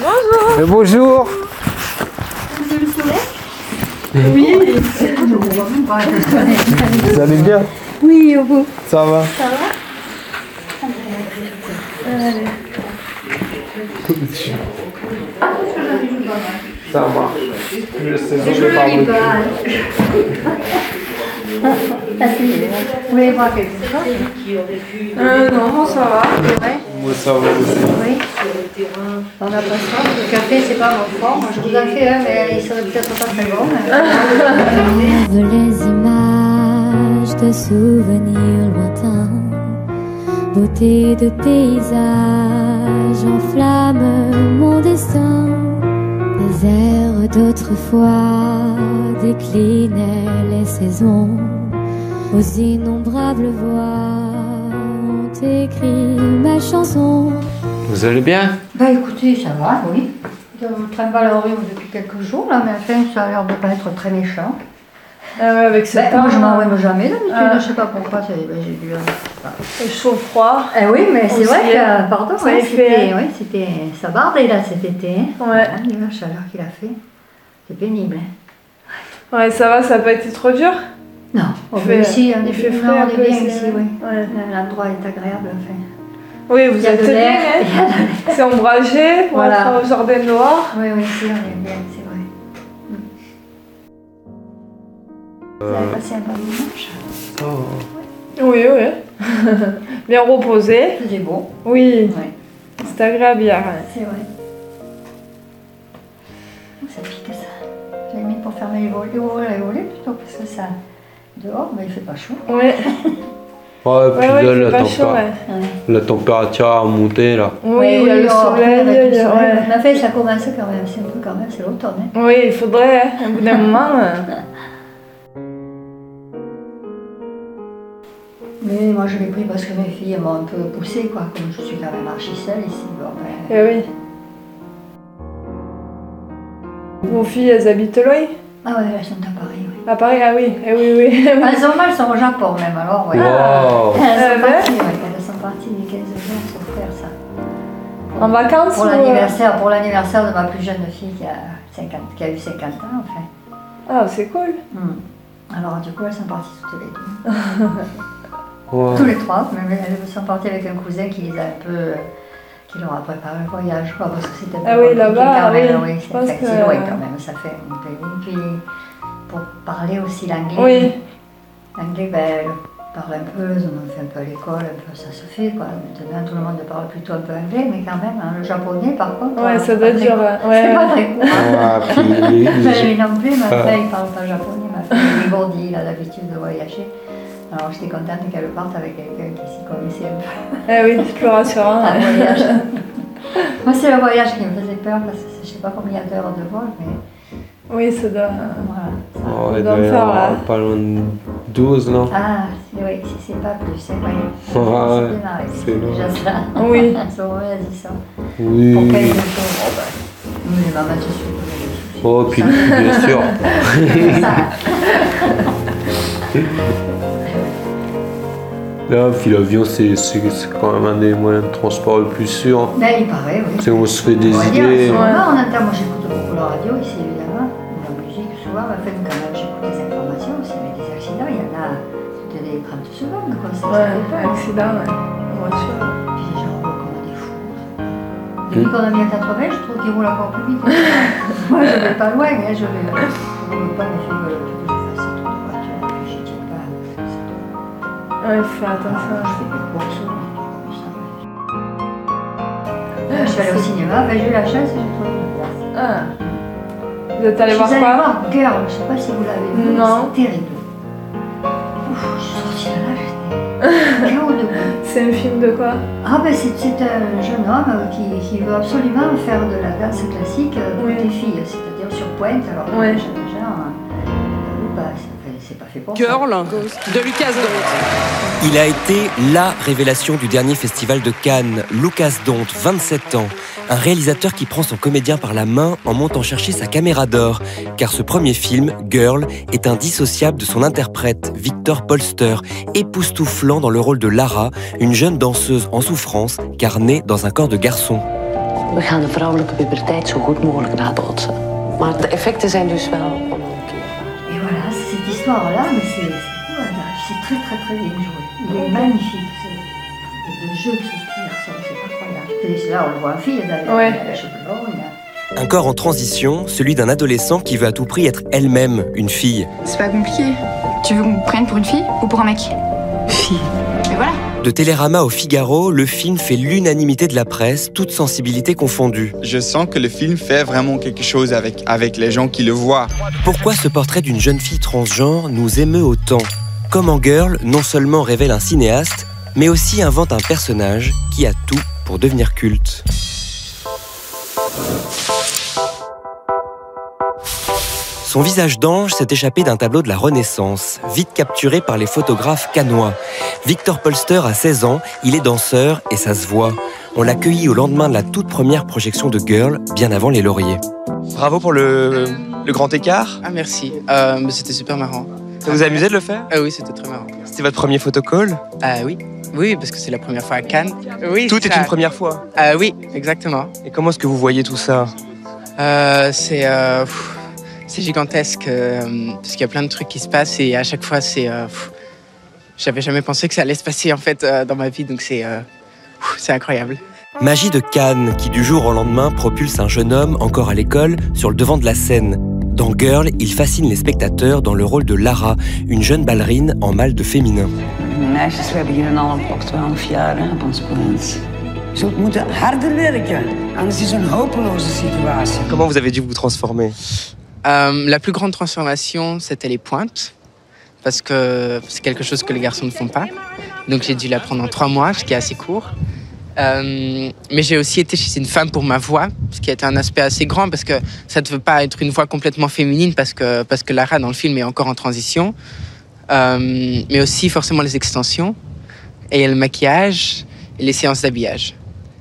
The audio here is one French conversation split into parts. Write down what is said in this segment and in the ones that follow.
Bonjour. bonjour. Vous avez le soleil Oui. Vous allez bien Oui, au bout. Ça va Ça va Ça marche. Je sais Je je pas. Vous voulez voir quelque chose Euh, non, ça va. Moi, ça va aussi. Oui. On n'a pas ça. Le café, c'est pas mon fort. Moi, je vous en fais un, mais il serait peut-être pas très bon. Les images de souvenirs lointains, beauté de paysage enflamme mon destin. Les airs d'autrefois déclinaient les saisons, aux innombrables voix ont écrit ma chanson. Vous allez bien? Bah écoutez, ça va, oui. Je trimballe en rhume depuis quelques jours, là, mais enfin, ça a l'air de pas être très méchant. Ah ouais, avec ce Ben, temps. moi, je m'en jamais d'habitude, Ah. je sais pas pourquoi, ben, j'ai dû... euh, chaud froid. Eh oui, mais c'est vrai hein. que, pardon, Ça ouais, a fait, c'était, hein. ouais, c'était, ça bardait là cet été. Hein. Ouais. Hein, la chaleur qu'il a fait, c'est pénible. hein. Ouais, ça va, ça n'a pas été trop dur? Non, on Il fait ici, on il est, fait frais on est bien ici, oui. Ouais. L'endroit est agréable, enfin. Oui, vous êtes bien. hein. C'est ombragé, on Voilà. va au jardin noir. Oui, oui, ici, on est bien, c'est vrai. Vous avez passé un bon dimanche Oh. Oui, oui. bien reposé. Il faisait beau. Oui, c'est agréable hier. hein. c'est vrai. Ça pique ça? J'ai mis pour fermer les volets, ouvrir les volets plutôt, parce que ça, dehors, mais il fait pas chaud. Ouais, Ouais, puis ouais, là, la, chaud, ouais. température a monté là. Oui, il y a le soleil. le y a- soleil. ça commence quand même, c'est un peu quand même, c'est l'automne. Hein. Oui, il faudrait, hein, au bout d'un moment. euh, Mais moi, je l'ai pris parce que mes filles m'ont un peu poussé, quoi. Comme je suis quand même archi seule ici, bon, ben, Eh oui. Vos filles, elles habitent loin Ah ouais, elles sont à Paris. À Paris, ah oui, eh oui, oui. Elles sont, elles sont au Japon même, alors, ouais. Wow. Elles Euh, sont ben. parties, ouais. Elles sont parties les 15 jours s'offrir ça. En vacances Pour ou, euh, l'anniversaire, pour l'anniversaire de ma plus jeune fille qui a, 50, qui a eu 50 ans, enfin. Ah, c'est cool. Hmm. Alors, du coup, elles sont parties toutes les deux. Tous les trois, mais elles sont parties avec un cousin qui les a un peu. euh, qui leur a préparé le voyage, quoi, parce que c'était un peu Ah oui, compliqué là-bas, quand même, oui, oui, fait- c'est loin quand même, ça fait un pays. Puis pour parler aussi l'anglais, Oui. l'anglais, ben, parlent un peu, ont fait un peu à l'école, un peu ça se fait, quoi. Maintenant tout le monde parle plutôt un peu anglais, mais quand même, hein, le japonais par contre. Ouais, euh, ça doit être dur, cool. ouais. C'est pas très cool. Ah, puis Ben, non plus, ma Ah. fille, il parle pas japonais, ma fille est dégourdie, il a l'habitude de voyager. Alors j'étais contente qu'elle parte avec quelqu'un qui s'y connaissait un peu Eh oui, c'est plus rassurant. voyage. Moi, c'est le voyage qui me faisait peur parce que je sais pas combien d'heures de vol, mais Oui, ça doit. voilà. ça- Oh, il doit faire, avoir là. pas loin de 12, non? Ah, c'est- oui, si c'est pas plus, c'est vrai. Ouais, c'est déjà ça. Oui. ça. Oui. Pour 15 jours, oh ben, nous les mamans, je suis Oh, puis bien sûr. Là, puis l'avion, c'est quand même un des moyens de transport le plus sûr. Ben, il paraît, oui. C'est on se fait des On dire, idées. c'est Ouais. on entend, moi j'écoute beaucoup la radio ici évidemment, enfin, quand même j'écoute des informations aussi, mais des accidents, il y en a toutes les 30 secondes, quoi, ça, ça Ouais, peur. accident, ouais. Voiture. Puis les gens roulent comme des fous. Depuis qu'on a mis à 80, je trouve qu'ils roulent encore plus vite. Moi je vais pas loin, hein, je vais. Je roule pas, mais je veux que je fasse cette tour de voiture, puis j'y tiens pas. c'est tout. Ouais, fais Ah, attention. je fais des courses, tout ça. Euh, Je suis allée au cinéma, ben, j'ai eu la chance et j'ai trouvé une place. Ah. Vous êtes allé Je voir suis allée quoi voir Girl, je sais pas si vous l'avez vu, Non. c'est terrible. Ouf, je suis sortie de là, j'étais KO debout. C'est un film de quoi Ah ben c'est un jeune homme euh, qui, qui veut absolument faire de la danse classique euh, pour Oui. des filles, c'est-à-dire sur pointe, alors que Ouais. Girl de Lucas Dont. Il a été LA révélation du dernier festival de Cannes, Lucas Dont, 27 ans. Un réalisateur qui prend son comédien par la main en montant chercher sa caméra d'or. Car ce premier film, Girl, est indissociable de son interprète, Victor Polster, époustouflant dans le rôle de Lara, une jeune danseuse en souffrance, car née dans un corps de garçon. We gaan de vrouwelijke puberteit zo goed mogelijk nabotsen. Maar de effecten zijn dus wel histoire-là, mais c'est très très très bien joué. Il est magnifique. c'est- Et le jeu petit garçon, c'est incroyable. Et là, on le voit en fille, d'ailleurs. Ouais. Un corps en transition, celui d'un adolescent qui veut à tout prix être elle-même une fille. C'est pas compliqué. Tu veux qu'on me prenne pour une fille ou pour un mec? Fille. De Télérama au Figaro, le film fait l'unanimité de la presse, toute sensibilité confondue. Je sens que le film fait vraiment quelque chose avec, avec les gens qui le voient. Pourquoi ce portrait d'une jeune fille transgenre nous émeut autant? Comment Girl non seulement révèle un cinéaste, mais aussi invente un personnage qui a tout pour devenir culte? Son visage d'ange s'est échappé d'un tableau de la Renaissance, vite capturé par les photographes canois. Victor Polster a 16 ans, il est danseur et ça se voit. On l'a cueilli au lendemain de la toute première projection de Girl, bien avant les lauriers. Bravo pour le, le grand écart. Ah merci, Euh, mais c'était super marrant. Ça vous a amusé de le faire? Ah oui, c'était très marrant. C'était votre premier photocall? Ah oui, oui, parce que c'est la première fois à Cannes. Oui, Tout est ça. une première fois. Ah oui, exactement. Et comment est-ce que vous voyez tout ça? Euh, c'est euh, c'est gigantesque euh, parce qu'il y a plein de trucs qui se passent et à chaque fois c'est euh, j'avais jamais pensé que ça allait se passer en fait euh, dans ma vie donc c'est euh, c'est incroyable. Magie de Cannes qui du jour au lendemain propulse un jeune homme encore à l'école sur le devant de la scène. Dans Girl, il fascine les spectateurs dans le rôle de Lara, une jeune ballerine en mal de féminin. Meisjes, we hebben hier in alle blok 12 jaar hè, op ons plaats. Je zult moeten harder werken, anders is het een hopeloze situatie. Comment vous avez dû vous transformer? Euh, la plus grande transformation c'était les pointes parce que c'est quelque chose que les garçons ne font pas donc j'ai dû l'apprendre en trois mois ce qui est assez court. Euh, mais j'ai aussi été chez une femme pour ma voix, ce qui a été un aspect assez grand parce que ça ne veut pas être une voix complètement féminine parce que, parce que Lara dans le film est encore en transition. Euh, mais aussi forcément les extensions et le maquillage et les séances d'habillage.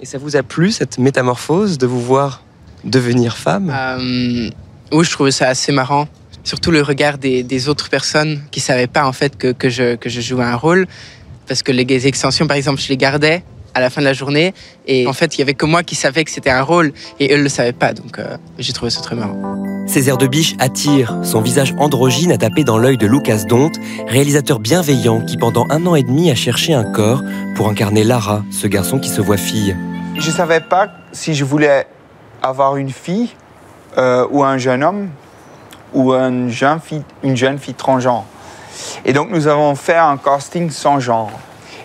Et ça vous a plu cette métamorphose de vous voir devenir femme? Euh, oui, je trouvais ça assez marrant. Surtout le regard des, des autres personnes qui savaient pas en fait que, que, je, que je jouais un rôle. Parce que les extensions, par exemple, je les gardais à la fin de la journée. Et en fait, il y avait que moi qui savais que c'était un rôle et eux ne le savaient pas. Donc euh, j'ai trouvé ça très marrant. Ses airs de biche attirent, son visage androgyne a tapé dans l'œil de Lucas Dont, réalisateur bienveillant qui pendant un an et demi a cherché un corps pour incarner Lara, ce garçon qui se voit fille. Je ne savais pas si je voulais avoir une fille euh, ou un jeune homme ou une jeune fille, une jeune fille transgenre. Et donc nous avons fait un casting sans genre.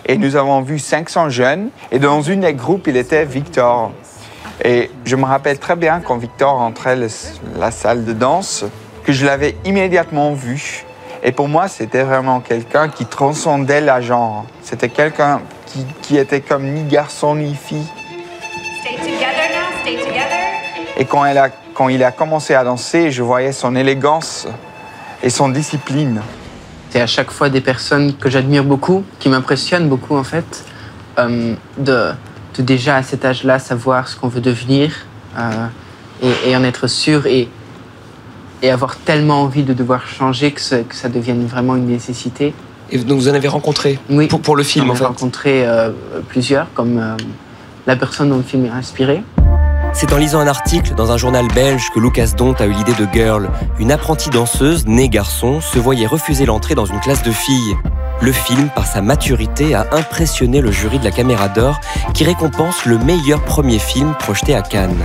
Et nous avons vu 500 jeunes. Et dans une des groupes, il était Victor. Et je me rappelle très bien quand Victor rentrait le- la salle de danse, que je l'avais immédiatement vu. Et pour moi, c'était vraiment quelqu'un qui transcendait la genre. C'était quelqu'un qui, qui était comme ni garçon ni fille. Stay together now, stay together. Et quand, elle a, quand il a commencé à danser, je voyais son élégance et son discipline. C'est à chaque fois des personnes que j'admire beaucoup, qui m'impressionnent beaucoup en fait, euh, de, de déjà à cet âge-là savoir ce qu'on veut devenir euh, et, et en être sûr et, et avoir tellement envie de devoir changer que, ce- que ça devienne vraiment une nécessité. Et donc vous en avez rencontré Oui. pour, pour le film J'en en ai fait. rencontré euh, plusieurs, comme euh, la personne dont le film est inspiré. C'est en lisant un article dans un journal belge que Lucas Dont a eu l'idée de Girl. Une apprentie danseuse, née garçon, se voyait refuser l'entrée dans une classe de filles. Le film, par sa maturité, a impressionné le jury de la Caméra d'Or, qui récompense le meilleur premier film projeté à Cannes.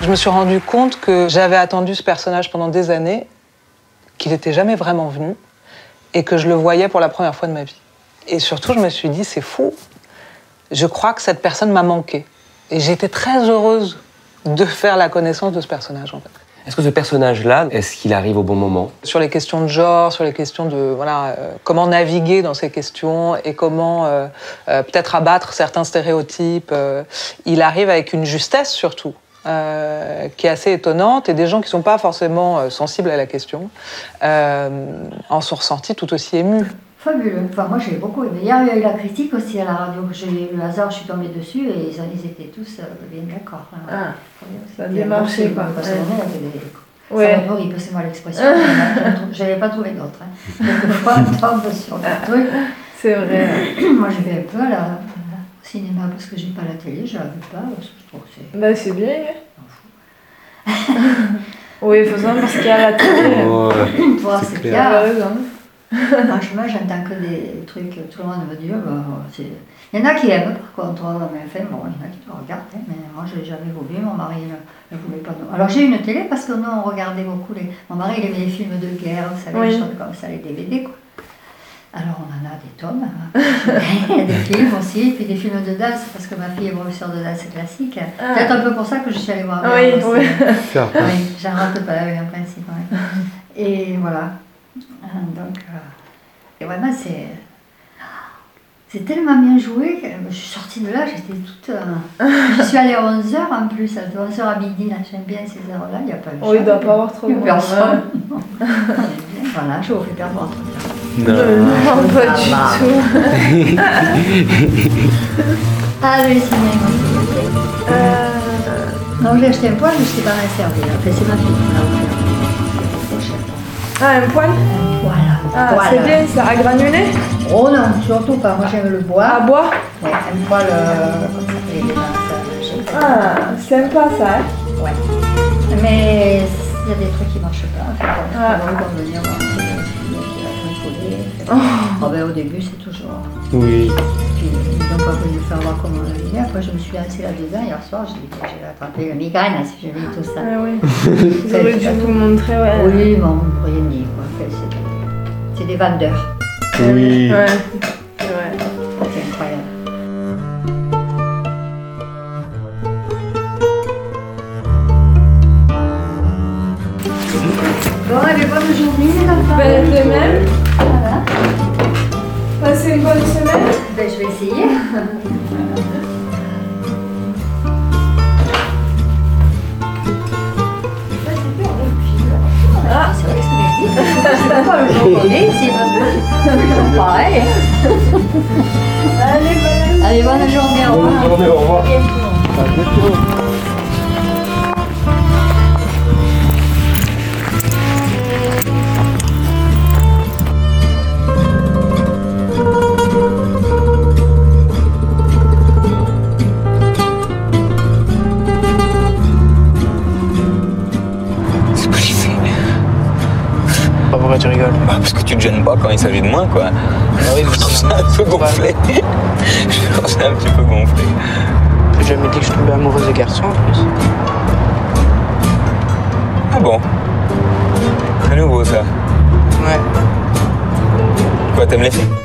Je me suis rendu compte que j'avais attendu ce personnage pendant des années, qu'il n'était jamais vraiment venu, et que je le voyais pour la première fois de ma vie. Et surtout, je me suis dit, c'est fou. Je crois que cette personne m'a manqué. Et j'étais très heureuse de faire la connaissance de ce personnage, en fait. Est-ce que ce personnage-là, est-ce qu'il arrive au bon moment? Sur les questions de genre, sur les questions de voilà, euh, comment naviguer dans ces questions et comment euh, euh, peut-être abattre certains stéréotypes, il arrive avec une justesse surtout. qui est assez étonnante et des gens qui ne sont pas forcément sensibles à la question en sont ressentis tout aussi émus. Fabuleux. Enfin, moi, j'ai beaucoup aimé. Hier, il y a eu la critique aussi à la radio. J'ai le hasard, je suis tombée dessus et ils, ils étaient tous euh, bien d'accord. hein. Ah, ça a bien marché, quoi. Parce que Ouais. avait des- Ouais. Ça m'horrible, c'est moi l'expression. Je n'avais pas trouvé d'autre. Hein. Quelquefois, on tombe sur des trucs. C'est vrai. Moi, je vais un peu à la, cinéma parce que j'ai pas la télé, je la veux pas, parce que je trouve que c'est. Bah, c'est bien. hein. oui, il faut savoir parce qu'il y a la télé. Ouais, Voir c'est clair. Franchement, j'entends que des trucs tout le monde me dit. bah, c'est- il y en a qui aiment, par contre, hein, mais enfin, bon, il y en a qui le regardent, hein, mais moi, je l'ai jamais voulu, mon mari ne, ne voulait pas. non. Alors, j'ai une télé parce que nous, on regardait beaucoup les. Mon mari, il aimait les films de guerre, vous savez, Oui. les choses comme ça, les DVD, quoi. Alors, on en a des tonnes. hein. Il y a des films aussi, puis des films de danse, parce que ma fille est professeure de danse classique. Ah. Peut-être un peu pour ça que je suis allée voir. Oui, oui. Oui, j'en rate pas, oui, en principe. Et voilà. Euh, Donc, euh, et vraiment, c'est. C'est tellement bien joué que je suis sortie de là, j'étais toute. euh, je suis allée à 11h en plus, de 11h à midi, là, j'aime bien ces heures-là, il n'y a pas de Oh, il chat, doit pas avoir trop de personne. Bien, Voilà, je vous fais perdre votre temps. Euh, non, pas du Ah, tout. Ah, cinéma, c'est Euh, Non, j'ai acheté un poil, mais je ne sais pas servir. Après, c'est ma fille qui m'a offert. Ah, un poil Voilà. Ah, Voilà. c'est bien ça. À granuler Oh non, surtout pas. Moi j'aime le bois. À bois Ouais, un poil euh. Ah, sympa ça. Hein Ouais. Mais il y a des trucs qui marchent pas. Ah. Oh. Oh, ben, au début, c'est toujours. Oui. Puis ils n'ont pas voulu faire voir comment on vivait. Après, je me suis assise là-dedans hier soir. J'ai dit que j'avais attrapé la migraine si je vis tout ça. Ah oui. Vous auriez dû vous montrer, ouais. Oui, bon, rien dit. Quoi. Enfin, c'est- C'est des vendeurs. Oui. Ouais. Une bonne semaine. Ben, je vais essayer. Ah, c'est vrai que c'est. Je sais pas le jour qu'on est ici, parce que c'est toujours pareil. Allez, bonne Allez, bonne journée, au revoir. Bonne journée, au revoir. À bientôt. Parce que tu te gênes pas quand il s'agit de moi, quoi. oui, je trouve ça un peu gonflé. je trouve ça un petit peu gonflé. J'ai jamais dit que je tombais amoureuse des garçons en plus. Ah bon? C'est nouveau, ça. Ouais. Quoi, t'aimes les filles?